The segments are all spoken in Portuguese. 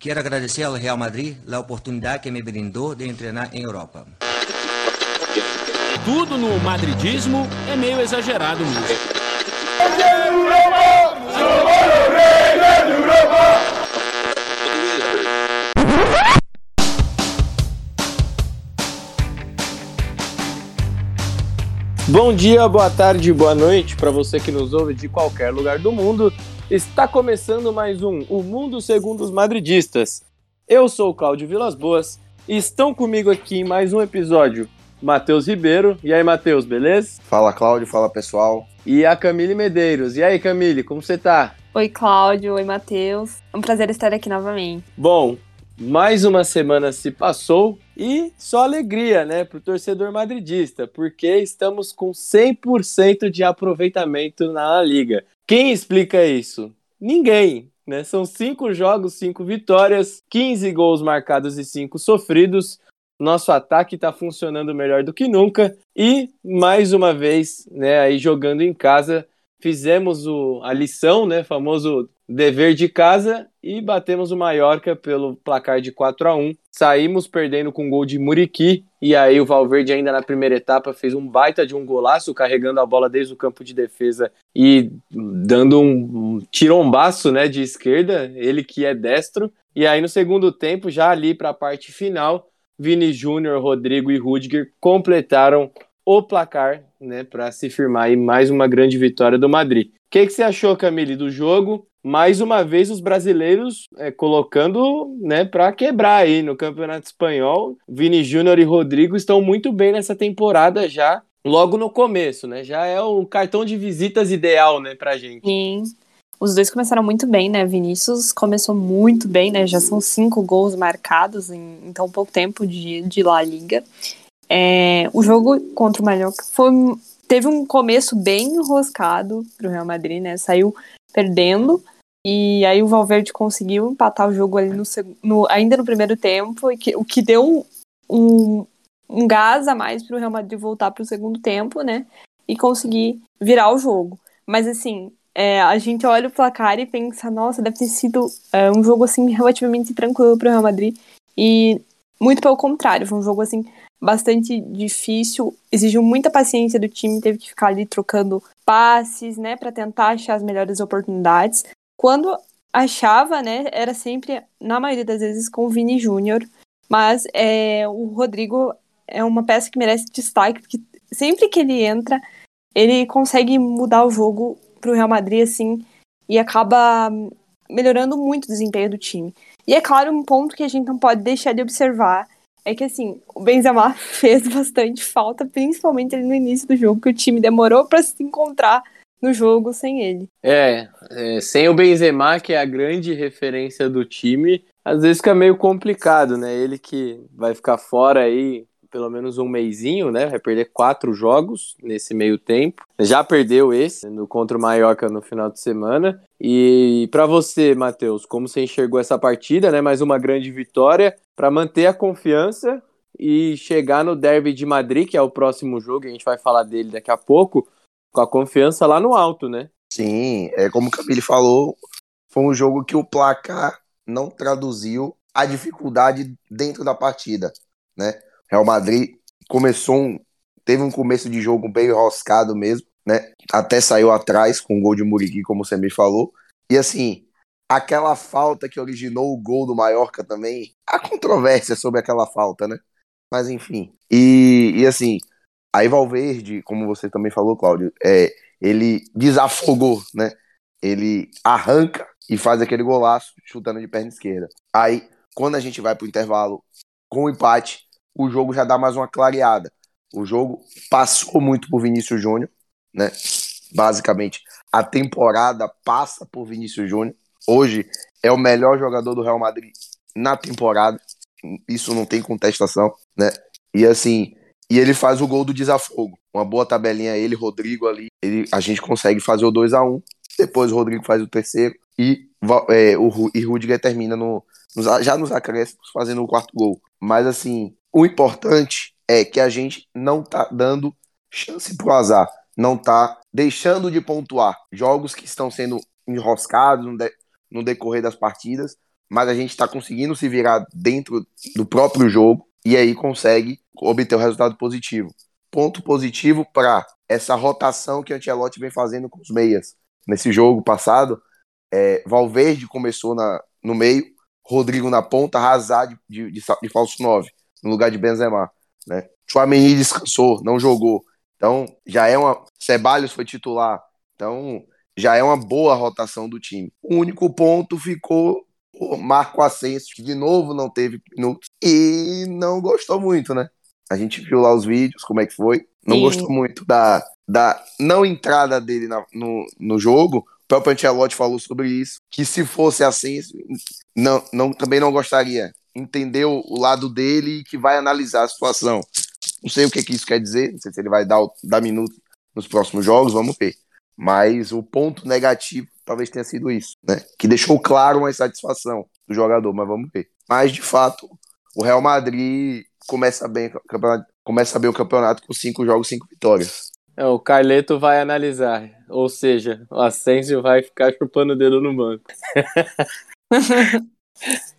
Quero agradecer ao Real Madrid a oportunidade que me brindou de treinar em Europa. Tudo no madridismo é meio exagerado mesmo. Bom dia, boa tarde, boa noite para você que nos ouve de qualquer lugar do mundo. Está começando mais um O Mundo Segundo os Madridistas. Eu sou o Cláudio Vilas Boas e estão comigo aqui em mais um episódio Matheus Ribeiro. E aí, Matheus, beleza? Fala, Cláudio, fala pessoal. E a Camille Medeiros. E aí, Camille, como você tá? Oi, Cláudio. Oi, Matheus. É um prazer estar aqui novamente. Bom, mais uma semana se passou e só alegria, né, para o torcedor madridista, porque estamos com 100% de aproveitamento na Liga. Quem explica isso? Ninguém. Né? São cinco jogos, cinco vitórias, 15 gols marcados e cinco sofridos. Nosso ataque está funcionando melhor do que nunca e mais uma vez, né, aí jogando em casa, fizemos o, a lição, né, famoso dever de casa e batemos o Mallorca pelo placar de 4 a 1 Saímos perdendo com um gol de Muriqui e aí o Valverde ainda na primeira etapa fez um baita de um golaço, carregando a bola desde o campo de defesa e dando um tirombaço né, de esquerda, ele que é destro. E aí no segundo tempo, já ali para a parte final, Vini Júnior, Rodrigo e Rudiger completaram o placar né, para se firmar aí mais uma grande vitória do Madrid. O que, que você achou, Camille, do jogo? mais uma vez os brasileiros é, colocando né, para quebrar aí no Campeonato Espanhol. Vini Júnior e Rodrigo estão muito bem nessa temporada já, logo no começo, né? Já é o cartão de visitas ideal, né, pra gente. Sim. Os dois começaram muito bem, né? Vinícius começou muito bem, né? Já são cinco gols marcados em, em tão pouco tempo de, de La Liga. É, o jogo contra o Mallorca foi, teve um começo bem enroscado pro Real Madrid, né? Saiu perdendo. E aí o Valverde conseguiu empatar o jogo ali no, no ainda no primeiro tempo, e que, o que deu um, um gás a mais para o Real Madrid voltar para o segundo tempo, né? E conseguir virar o jogo. Mas assim, é, a gente olha o placar e pensa, nossa, deve ter sido é, um jogo assim relativamente tranquilo para o Real Madrid. E muito pelo contrário, foi um jogo assim bastante difícil, exigiu muita paciência do time, teve que ficar ali trocando passes, né, para tentar achar as melhores oportunidades. Quando achava, né, era sempre, na maioria das vezes, com o Vini Júnior, mas é, o Rodrigo é uma peça que merece destaque, porque sempre que ele entra, ele consegue mudar o jogo para o Real Madrid, assim, e acaba melhorando muito o desempenho do time. E é claro, um ponto que a gente não pode deixar de observar é que assim, o Benzema fez bastante falta, principalmente no início do jogo, que o time demorou para se encontrar no jogo sem ele. É, é, sem o Benzema, que é a grande referência do time, às vezes fica meio complicado, né? Ele que vai ficar fora aí pelo menos um meizinho, né? Vai perder quatro jogos nesse meio tempo. Já perdeu esse no contra o Mallorca no final de semana. E para você, Matheus, como você enxergou essa partida, né? Mais uma grande vitória para manter a confiança e chegar no Derby de Madrid, que é o próximo jogo, a gente vai falar dele daqui a pouco, com a confiança lá no alto, né? Sim, é como o Camille falou, foi um jogo que o placar não traduziu a dificuldade dentro da partida, né? Real Madrid começou um, teve um começo de jogo bem enroscado mesmo, né? Até saiu atrás com o gol de Muriqui, como você me falou. E assim, aquela falta que originou o gol do Mallorca também, há controvérsia sobre aquela falta, né? Mas enfim. E, e assim, aí Valverde, como você também falou, Cláudio, é, ele desafogou, né? Ele arranca e faz aquele golaço chutando de perna esquerda. Aí, quando a gente vai pro intervalo com o empate, o jogo já dá mais uma clareada. O jogo passou muito por Vinícius Júnior, né? Basicamente, a temporada passa por Vinícius Júnior. Hoje é o melhor jogador do Real Madrid na temporada. Isso não tem contestação, né? E assim, e ele faz o gol do desafogo. Uma boa tabelinha ele, Rodrigo ali. Ele, a gente consegue fazer o 2 a 1 Depois o Rodrigo faz o terceiro e, é, o, e Rudiger termina no, já nos acréscimos fazendo o quarto gol. Mas assim, o importante é que a gente não tá dando chance pro azar, não tá deixando de pontuar jogos que estão sendo enroscados no, de, no decorrer das partidas, mas a gente está conseguindo se virar dentro do próprio jogo e aí consegue obter o resultado positivo. Ponto positivo para essa rotação que o Ancelotti vem fazendo com os meias. Nesse jogo passado, é, Valverde começou na, no meio, Rodrigo na ponta, Hazard de, de, de falso 9, no lugar de Benzema. Né? Chouameni descansou, não jogou. Então, já é uma... Ceballos foi titular. Então, já é uma boa rotação do time. O único ponto ficou o Marco Ascenso, que de novo não teve minutos e não gostou muito, né? A gente viu lá os vídeos, como é que foi. Não Sim. gostou muito da, da não entrada dele na, no, no jogo. Próprio Ancelotti falou sobre isso. Que se fosse assim, não, não, também não gostaria. Entendeu o lado dele e que vai analisar a situação. Não sei o que, que isso quer dizer. Não sei se ele vai dar, dar minutos nos próximos jogos, vamos ver. Mas o ponto negativo talvez tenha sido isso, né? Que deixou claro uma insatisfação do jogador, mas vamos ver. Mas, de fato, o Real Madrid começa bem, começa bem o campeonato com cinco jogos, cinco vitórias. É, o Carleto vai analisar, ou seja, o Asensio vai ficar chupando o dedo no banco.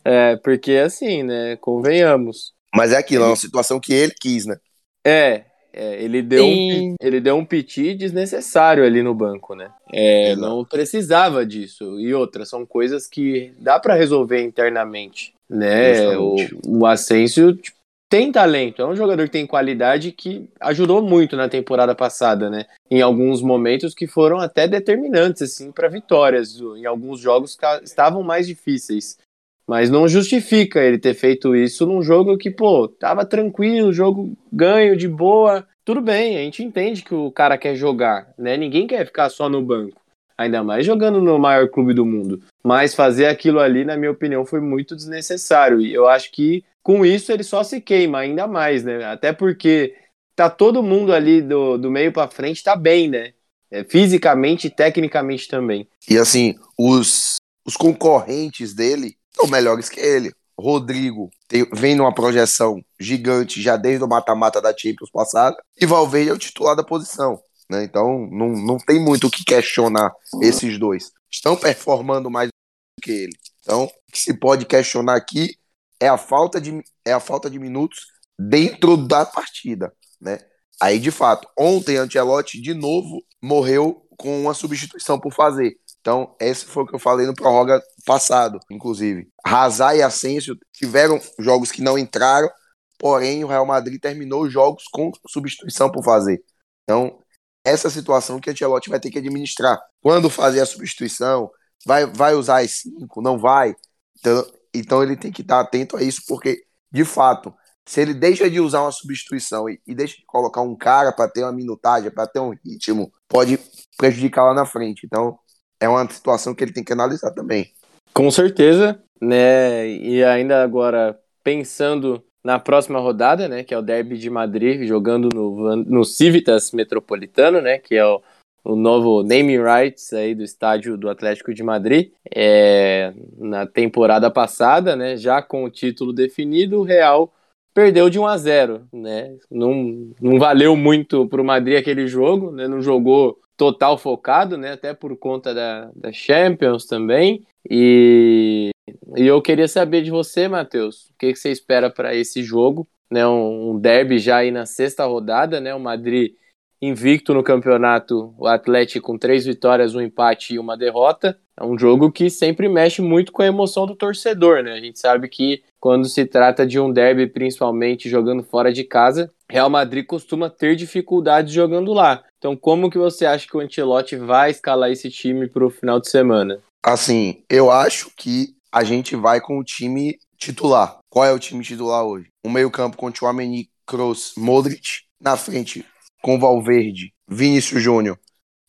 é, porque assim, né, convenhamos. Mas é aquilo, é uma situação que ele quis, né? É, é, ele, deu um, ele deu um piti desnecessário ali no banco, né? É, não precisava disso. E outra, são coisas que dá para resolver internamente, né? O, o Asensio tipo, tem talento, é um jogador que tem qualidade que ajudou muito na temporada passada, né? Em alguns momentos que foram até determinantes, assim, para vitórias. Em alguns jogos estavam mais difíceis. Mas não justifica ele ter feito isso num jogo que, pô, tava tranquilo, jogo ganho de boa. Tudo bem, a gente entende que o cara quer jogar, né? Ninguém quer ficar só no banco. Ainda mais jogando no maior clube do mundo. Mas fazer aquilo ali, na minha opinião, foi muito desnecessário. E eu acho que com isso ele só se queima ainda mais, né? Até porque tá todo mundo ali do, do meio para frente tá bem, né? É, fisicamente e tecnicamente também. E assim, os, os concorrentes dele são melhores que ele. Rodrigo tem, vem numa projeção gigante já desde o mata-mata da Champions passada, e Valverde é o titular da posição. Né? Então não, não tem muito o que questionar esses dois. Estão performando mais do que ele. Então, o que se pode questionar aqui é a falta de, é a falta de minutos dentro da partida. Né? Aí, de fato, ontem Ancelotti de novo morreu com uma substituição por fazer. Então, esse foi o que eu falei no prorroga passado, inclusive. Hazard e Asensio tiveram jogos que não entraram, porém o Real Madrid terminou os jogos com substituição por fazer. Então, essa situação que o Ancelotti vai ter que administrar. Quando fazer a substituição, vai, vai usar as cinco, não vai. Então, então ele tem que estar atento a isso, porque, de fato, se ele deixa de usar uma substituição e, e deixa de colocar um cara para ter uma minutagem, para ter um ritmo, pode prejudicar lá na frente. Então, é uma situação que ele tem que analisar também. Com certeza, né? E ainda agora pensando na próxima rodada, né, que é o Derby de Madrid, jogando no, no Civitas Metropolitano, né, que é o, o novo naming rights aí do estádio do Atlético de Madrid. É, na temporada passada, né, já com o título definido, o Real perdeu de 1 a 0, né? Não, não valeu muito para o Madrid aquele jogo, né? Não jogou total focado, né? Até por conta da, da Champions também. E, e eu queria saber de você, Matheus, o que, que você espera para esse jogo? Né? Um, um derby já aí na sexta rodada, né? O Madrid invicto no campeonato, o Atlético com três vitórias, um empate e uma derrota. É um jogo que sempre mexe muito com a emoção do torcedor, né? A gente sabe que quando se trata de um derby, principalmente jogando fora de casa, Real Madrid costuma ter dificuldades jogando lá. Então, como que você acha que o Ancelotti vai escalar esse time para o final de semana? Assim, eu acho que a gente vai com o time titular. Qual é o time titular hoje? O meio-campo com Chouameni, Kroos, Modric. Na frente, com Valverde, Vinícius Júnior.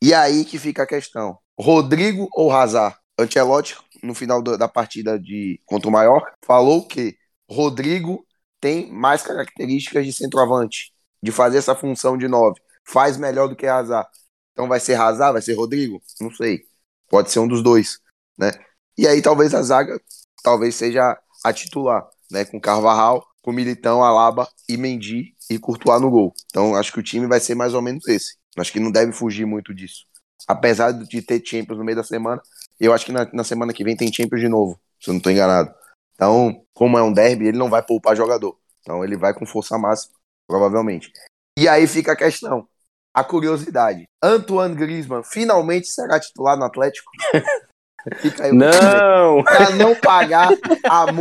E aí que fica a questão. Rodrigo ou Hazard? Ancelotti, no final da partida de contra o Maior, falou que Rodrigo tem mais características de centroavante, de fazer essa função de nove faz melhor do que Hazard. Então vai ser Hazard, vai ser Rodrigo? Não sei. Pode ser um dos dois, né? E aí talvez a zaga talvez seja a titular, né? Com Carvajal, com Militão, Alaba e Mendy e Courtois no gol. Então acho que o time vai ser mais ou menos esse. Acho que não deve fugir muito disso. Apesar de ter Champions no meio da semana, Eu acho que na, na semana que vem tem Champions de novo, se eu não tô enganado. Então, como é um derby, ele não vai poupar jogador. Então ele vai com força máxima, provavelmente. E aí fica a questão, a curiosidade. Antoine Griezmann finalmente será titular no Atlético? Fica aí o Não! para não pagar a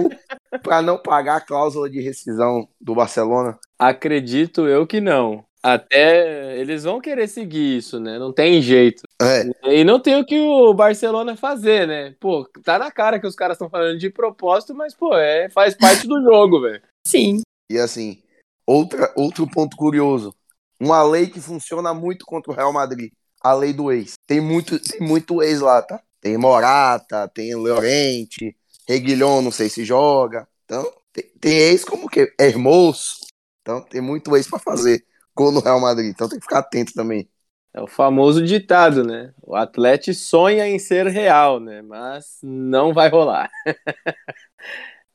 para não pagar a cláusula de rescisão do Barcelona. Acredito eu que não. Até eles vão querer seguir isso, né? Não tem jeito. É, E não tem o que o Barcelona fazer, né? Pô, tá na cara que os caras estão falando de propósito, mas, pô, é, faz parte do jogo, velho. Sim. e assim, outra, outro ponto curioso. Uma lei que funciona muito contra o Real Madrid. A lei do ex. Tem muito, tem muito ex lá, tá? Tem Morata, tem Llorente, Reguilhon, não sei se joga. Então, tem, tem ex como que? Hermoso. Então, tem muito ex pra fazer gol no Real Madrid. Então, tem que ficar atento também. É o famoso ditado, né? O atleta sonha em ser real, né? Mas não vai rolar.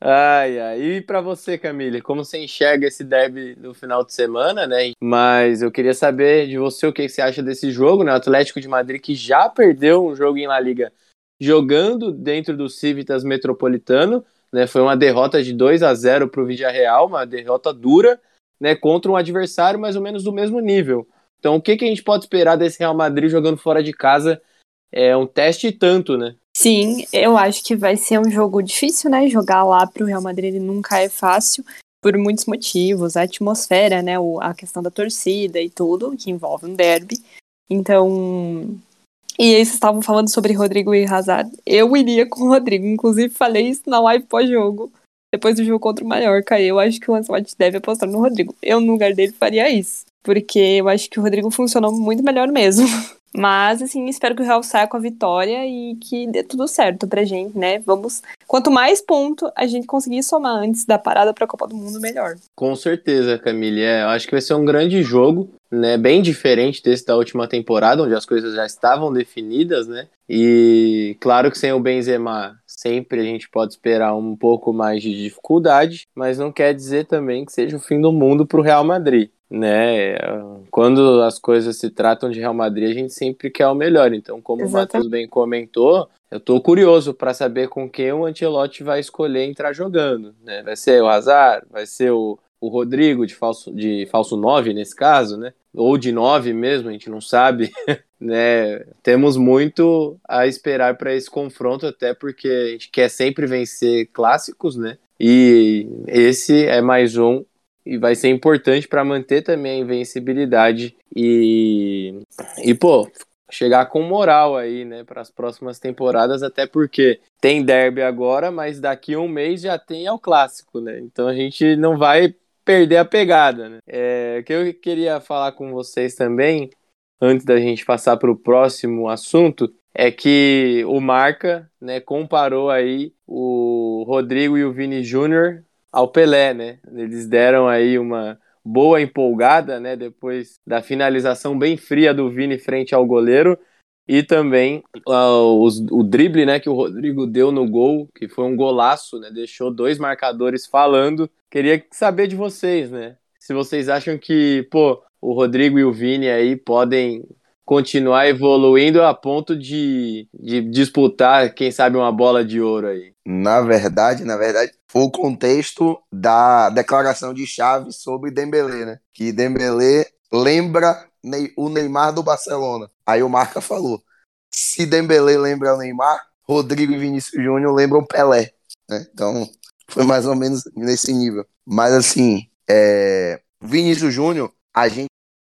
ai, ai. E pra você, Camille, como você enxerga esse derby no final de semana, né? Mas eu queria saber de você o que você acha desse jogo, né? O Atlético de Madrid que já perdeu um jogo em La Liga jogando dentro do Civitas Metropolitano, né? Foi uma derrota de 2 a 0 pro Villarreal, uma derrota dura, né? Contra um adversário mais ou menos do mesmo nível. Então, o que, que a gente pode esperar desse Real Madrid jogando fora de casa? É um teste tanto, né? Sim, eu acho que vai ser um jogo difícil, né? Jogar lá pro Real Madrid nunca é fácil, por muitos motivos. A atmosfera, né? o- A questão da torcida e tudo, que envolve um derby. Então. E aí, vocês estavam falando sobre Rodrigo e Hazard. Eu iria com o Rodrigo. Inclusive, falei isso na live pós-jogo. Depois do jogo contra o Mallorca. Eu acho que o Ancelotti deve apostar no Rodrigo. Eu, no lugar dele, faria isso. Porque eu acho que o Rodrigo funcionou muito melhor mesmo. Mas, assim, espero que o Real saia com a vitória e que dê tudo certo pra gente, né? Vamos. Quanto mais ponto a gente conseguir somar antes da parada pra Copa do Mundo, melhor. Com certeza, Camille. É, eu acho que vai ser um grande jogo, né? Bem diferente desse da última temporada, onde as coisas já estavam definidas, né? E claro que sem o Benzema, sempre a gente pode esperar um pouco mais de dificuldade, mas não quer dizer também que seja o fim do mundo para o Real Madrid. Né? Quando as coisas se tratam de Real Madrid, a gente sempre quer o melhor. Então, como o Exatamente. Matheus bem comentou, eu tô curioso para saber com quem o Ancelotti vai escolher entrar jogando. Né? Vai ser o Hazard, vai ser o, o Rodrigo de falso, de falso 9 nesse caso, né? Ou de 9 mesmo, a gente não sabe. né? Temos muito a esperar para esse confronto, até porque a gente quer sempre vencer clássicos, né? E esse é mais um e vai ser importante para manter também a invencibilidade e e pô, chegar com moral aí, né, para as próximas temporadas, até porque tem derby agora, mas daqui a um mês já tem o clássico, né? Então a gente não vai perder a pegada, né? É, o que eu queria falar com vocês também, antes da gente passar para o próximo assunto, é que o Marca, né, comparou aí o Rodrigo e o Vini Júnior ao Pelé, né? Eles deram aí uma boa empolgada, né, depois da finalização bem fria do Vini frente ao goleiro e também uh, os, o drible, né, que o Rodrigo deu no gol, que foi um golaço, né, deixou dois marcadores falando. Queria saber de vocês, né, se vocês acham que, pô, o Rodrigo e o Vini aí podem continuar evoluindo a ponto de, de disputar, quem sabe, uma bola de ouro aí. Na verdade, na verdade, foi o contexto da declaração de Chaves sobre Dembélé, né? Que Dembélé lembra o Neymar do Barcelona. Aí o Marca falou: se Dembélé lembra o Neymar, Rodrigo e Vinícius Júnior lembram Pelé, né? Então, foi mais ou menos nesse nível. Mas assim, é... Vinícius Júnior, a gente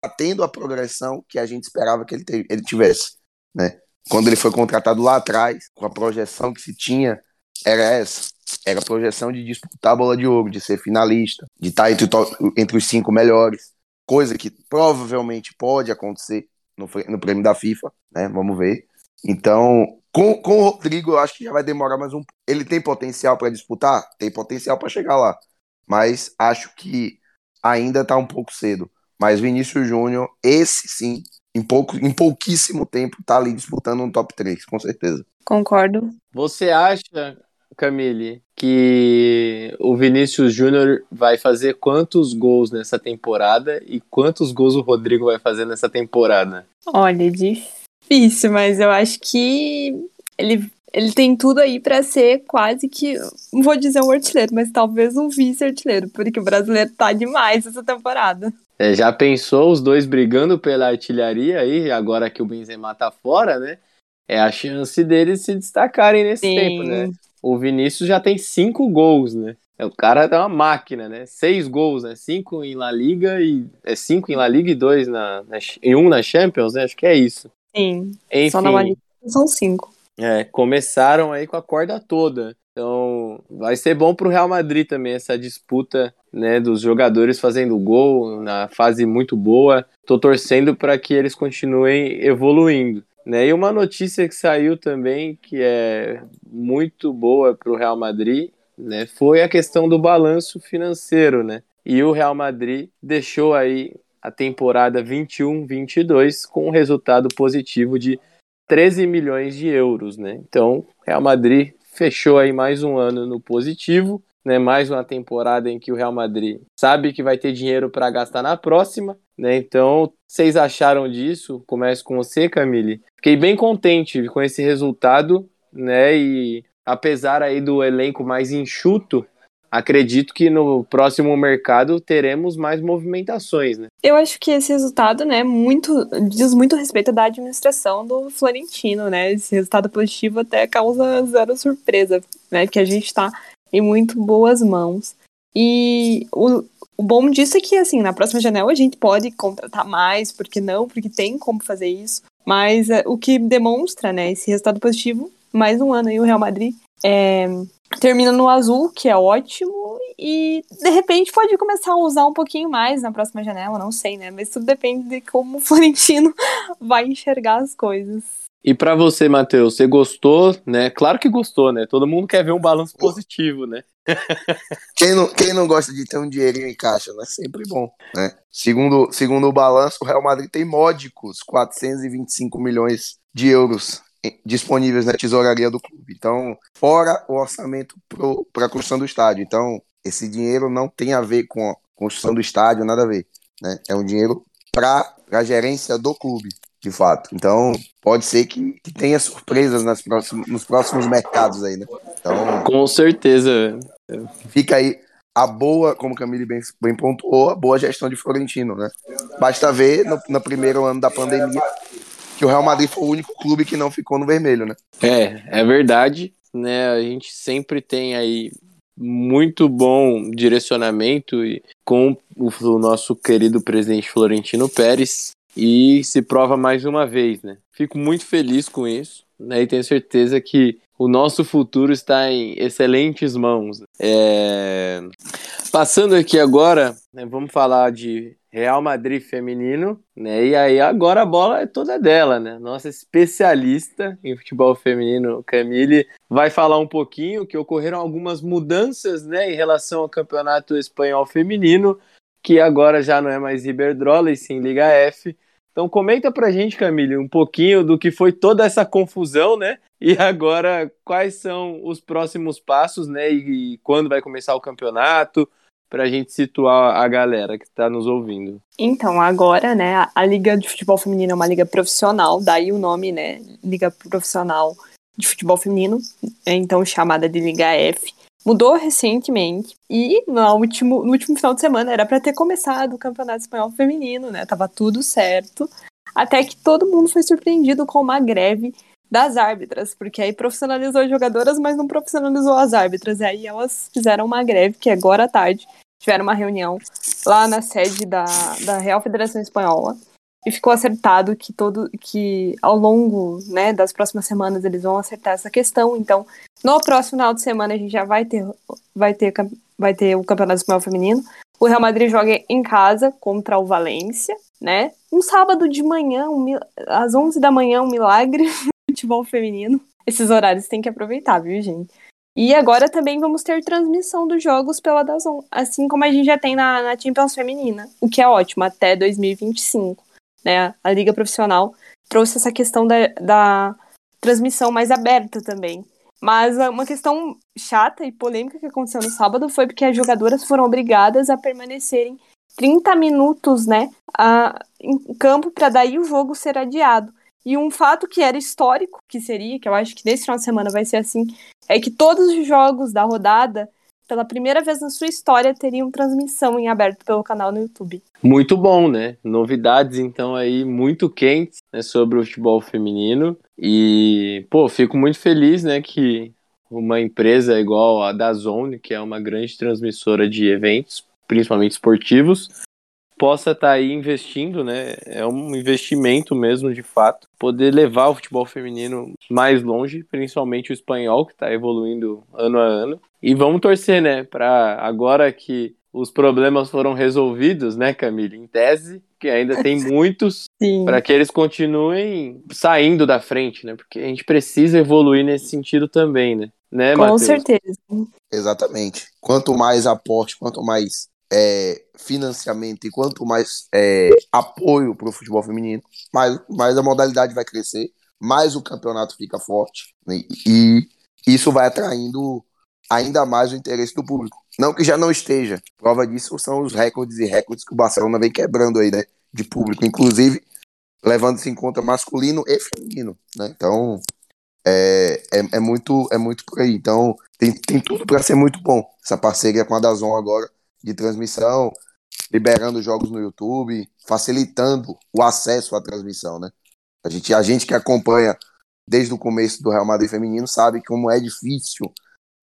tendo a progressão que a gente esperava que ele, ele tivesse, né? Quando ele foi contratado lá atrás, com a projeção que se tinha, era essa. Era a projeção de disputar a bola de ouro, de ser finalista, de estar entre, o top- entre os cinco melhores. Coisa que provavelmente pode acontecer no, no prêmio da FIFA, né? Vamos ver. Então, com, com o Rodrigo, eu acho que já vai demorar mais um. Ele tem potencial para disputar? Tem potencial para chegar lá. Mas acho que ainda tá um pouco cedo. Mas Vinícius Júnior, esse sim, em, pouco, em pouquíssimo tempo, tá ali disputando um top 3, com certeza. Concordo. Você acha, Camille, que o Vinícius Júnior vai fazer quantos gols nessa temporada e quantos gols o Rodrigo vai fazer nessa temporada? Olha, é difícil, mas eu acho que ele, ele tem tudo aí para ser quase que, não vou dizer um artilheiro, mas talvez um vice-artilheiro, porque o brasileiro tá demais essa temporada. É, já pensou os dois brigando pela artilharia aí, agora que o Benzema tá fora, né? É a chance deles se destacarem nesse Sim. tempo, né? O Vinícius já tem cinco gols, né? É, O cara é uma máquina, né? Seis gols, né? Cinco em La Liga e. É cinco em La Liga e dois na, na- e um na Champions, né? Acho que é isso. Sim, Enfim, só na Liga são cinco. é, começaram aí com a corda toda. Então, vai ser bom pro Real Madrid também essa disputa, né, dos jogadores fazendo gol na fase muito boa. Tô torcendo para que eles continuem evoluindo, né? E uma notícia que saiu também que é muito boa pro Real Madrid, né, foi a questão do balanço financeiro, né? E o Real Madrid deixou aí a temporada 21-22 com um resultado positivo de 13 milhões de euros, né? Então, Real Madrid fechou aí mais um ano no positivo, né? Mais uma temporada em que o Real Madrid sabe que vai ter dinheiro para gastar na próxima, né? Então, vocês acharam disso? Começo com você, Camille. Fiquei bem contente com esse resultado, né? E apesar aí do elenco mais enxuto, acredito que no próximo mercado teremos mais movimentações, né? Eu acho que esse resultado, né, muito, diz muito respeito da administração do Florentino, né? Esse resultado positivo até causa zero surpresa, né? Porque a gente tá em muito boas mãos. E o, o bom disso é que, assim, na próxima janela a gente pode contratar mais, porque não? Porque tem como fazer isso. Mas é, o que demonstra, né, esse resultado positivo, mais um ano aí o Real Madrid é, termina no azul, que é ótimo, e de repente pode começar a usar um pouquinho mais na próxima janela, não sei, né? Mas tudo depende de como o Florentino vai enxergar as coisas. E pra você, Matheus, você gostou, né? Claro que gostou, né? Todo mundo quer ver um balanço positivo, né? Quem não, quem não gosta de ter um dinheirinho em caixa, né? Sempre bom, né? Segundo, segundo o balanço, o Real Madrid tem módicos 425 milhões de euros disponíveis na tesouraria do clube. Então, fora o orçamento para a construção do estádio. Então, esse dinheiro não tem a ver com a construção do estádio, nada a ver. Né? É um dinheiro para a gerência do clube, de fato. Então, pode ser que, que tenha surpresas nas próximos, nos próximos mercados aí, né? Então, Com certeza, fica aí a boa, como o Camille bem, bem pontuou, a boa gestão de Florentino, né? Basta ver no, no primeiro ano da pandemia que o Real Madrid foi o único clube que não ficou no vermelho, né? É, é verdade, né? A gente sempre tem aí muito bom direcionamento e com o, nosso querido presidente Florentino Pérez e se prova mais uma vez, né? Fico muito feliz com isso, né? E tenho certeza que o nosso futuro está em excelentes mãos. É... Passando aqui agora, né, vamos falar de Real Madrid feminino, né? E aí agora a bola é toda dela, né? Nossa especialista em futebol feminino, Camille, vai falar um pouquinho que ocorreram algumas mudanças, né, em relação ao Campeonato Espanhol Feminino, que agora já não é mais Iberdrola e sim Liga F. Então comenta pra gente, Camille, um pouquinho do que foi toda essa confusão, né? E agora quais são os próximos passos, né? E, e quando vai começar o campeonato? Pra gente situar a galera que tá nos ouvindo. Então, agora, né, a, a Liga de Futebol Feminino é uma liga profissional, daí o nome, né, Liga Profissional de Futebol Feminino, é então chamada de Liga F. Mudou recentemente e no último, no último final de semana era para ter começado o Campeonato Espanhol Feminino, né? Tava tudo certo. Até que todo mundo foi surpreendido com uma greve das árbitras, porque aí profissionalizou as jogadoras, mas não profissionalizou as árbitras. E aí elas fizeram uma greve, que agora à tarde tiveram uma reunião lá na sede da, da Real Federação Espanhola e ficou acertado que todo que ao longo né, das próximas semanas eles vão acertar essa questão. Então, no próximo final de semana a gente já vai ter vai ter vai ter o Campeonato Espanhol Feminino. O Real Madrid joga em casa contra o Valência, né? Um sábado de manhã, um às 11 da manhã, um milagre futebol feminino. Esses horários tem que aproveitar, viu, gente? E agora também vamos ter transmissão dos jogos pela Dazon, assim como a gente já tem na, na Champions Feminina, o que é ótimo, até 2025. Né? A Liga Profissional trouxe essa questão da, da transmissão mais aberta também. Mas ah, uma questão chata e polêmica que aconteceu no sábado foi porque as jogadoras foram obrigadas a permanecerem 30 minutos né, a, em campo para daí o jogo ser adiado. E um fato que era histórico, que seria, que eu acho que nesse final de semana vai ser assim, é que todos os jogos da rodada, pela primeira vez na sua história, teriam transmissão em aberto pelo canal no YouTube. Muito bom, né? Novidades, então, aí muito quentes né, sobre o futebol feminino. E, pô, fico muito feliz, né, que uma empresa igual a da Zone, que é uma grande transmissora de eventos, principalmente esportivos, possa estar tá aí investindo, né? É um investimento mesmo, de fato, poder levar o futebol feminino mais longe, principalmente o espanhol, que está evoluindo ano a ano. E vamos torcer, né, para agora que os problemas foram resolvidos, né, Camille? Em tese, que ainda tem muitos, para que eles continuem saindo da frente, né? Porque a gente precisa evoluir nesse sentido também, né? né Com Mateus? certeza. Exatamente. Quanto mais aporte, quanto mais é, financiamento e quanto mais é, apoio para o futebol feminino, mais, mais a modalidade vai crescer, mais o campeonato fica forte né? e isso vai atraindo ainda mais o interesse do público. Não que já não esteja. Prova disso são os recordes e recordes que o Barcelona vem quebrando aí, né? De público, inclusive levando-se em conta masculino e feminino, né? Então é, é, é, muito é muito por aí. Então tem, tem tudo para ser muito bom essa parceria com a Dazon agora de transmissão, liberando jogos no YouTube, facilitando o acesso à transmissão, né? A gente, a gente que acompanha desde o começo do Real Madrid feminino sabe como é difícil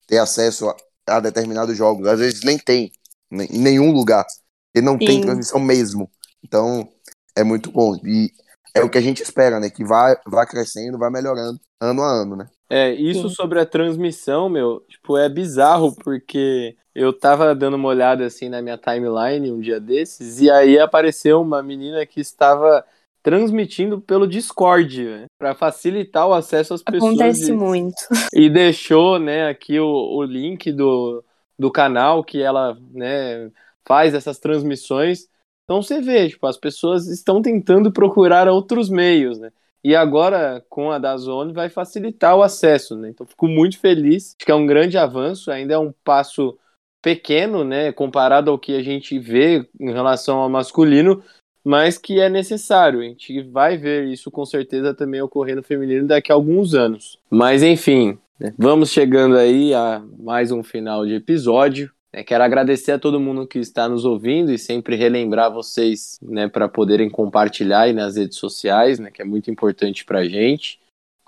ter acesso a, a determinados jogos. Às vezes nem tem em nenhum lugar, e não Sim. tem transmissão mesmo. Então é muito bom e é o que a gente espera, né? Que vá, vá crescendo, vá melhorando ano a ano, né? É, isso Sim. sobre a transmissão, meu, tipo, é bizarro, porque eu tava dando uma olhada assim na minha timeline um dia desses, e aí apareceu uma menina que estava transmitindo pelo Discord, né, para facilitar o acesso às pessoas. Acontece e, muito. E deixou, né, aqui o, o link do, do canal que ela, né, faz essas transmissões. Então você vê, tipo, as pessoas estão tentando procurar outros meios, né? E agora, com a da Zone, vai facilitar o acesso, né? Então fico muito feliz. Acho que é um grande avanço, ainda é um passo pequeno, né, comparado ao que a gente vê em relação ao masculino, mas que é necessário. A gente vai ver isso com certeza também ocorrer no feminino daqui a alguns anos. Mas enfim, né, vamos chegando aí a mais um final de episódio. É, quero agradecer a todo mundo que está nos ouvindo e sempre relembrar vocês, né, para poderem compartilhar aí nas redes sociais, né, que é muito importante para a gente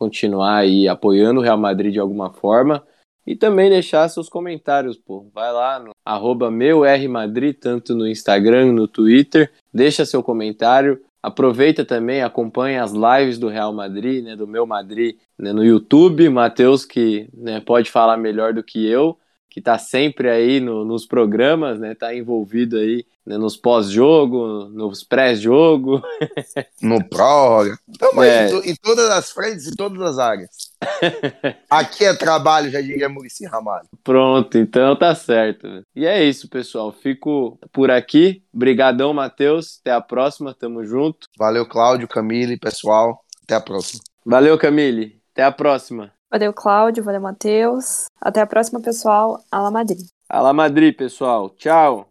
continuar aí apoiando o Real Madrid de alguma forma. E também deixar seus comentários, pô. Vai lá no arroba meuRmadrid, tanto no Instagram, no Twitter. Deixa seu comentário. Aproveita também, acompanha as lives do Real Madrid, né, do meu Madrid, né, no YouTube. Matheus, que né, pode falar melhor do que eu, que está sempre aí no, nos programas, né, tá envolvido aí né, nos pós-jogo, nos pré-jogo. No pró. Então, é. em, em todas as frentes e todas as áreas. Aqui é trabalho, já diria Murici Ramalho. Pronto, então tá certo. E é isso, pessoal. Fico por aqui. Brigadão, Matheus. Até a próxima. Tamo junto. Valeu, Cláudio, Camille, pessoal. Até a próxima. Valeu, Camille. Até a próxima. Valeu, Cláudio. Valeu, Matheus. Até a próxima, pessoal. Ala Madrid. Ala Madrid, pessoal. Tchau.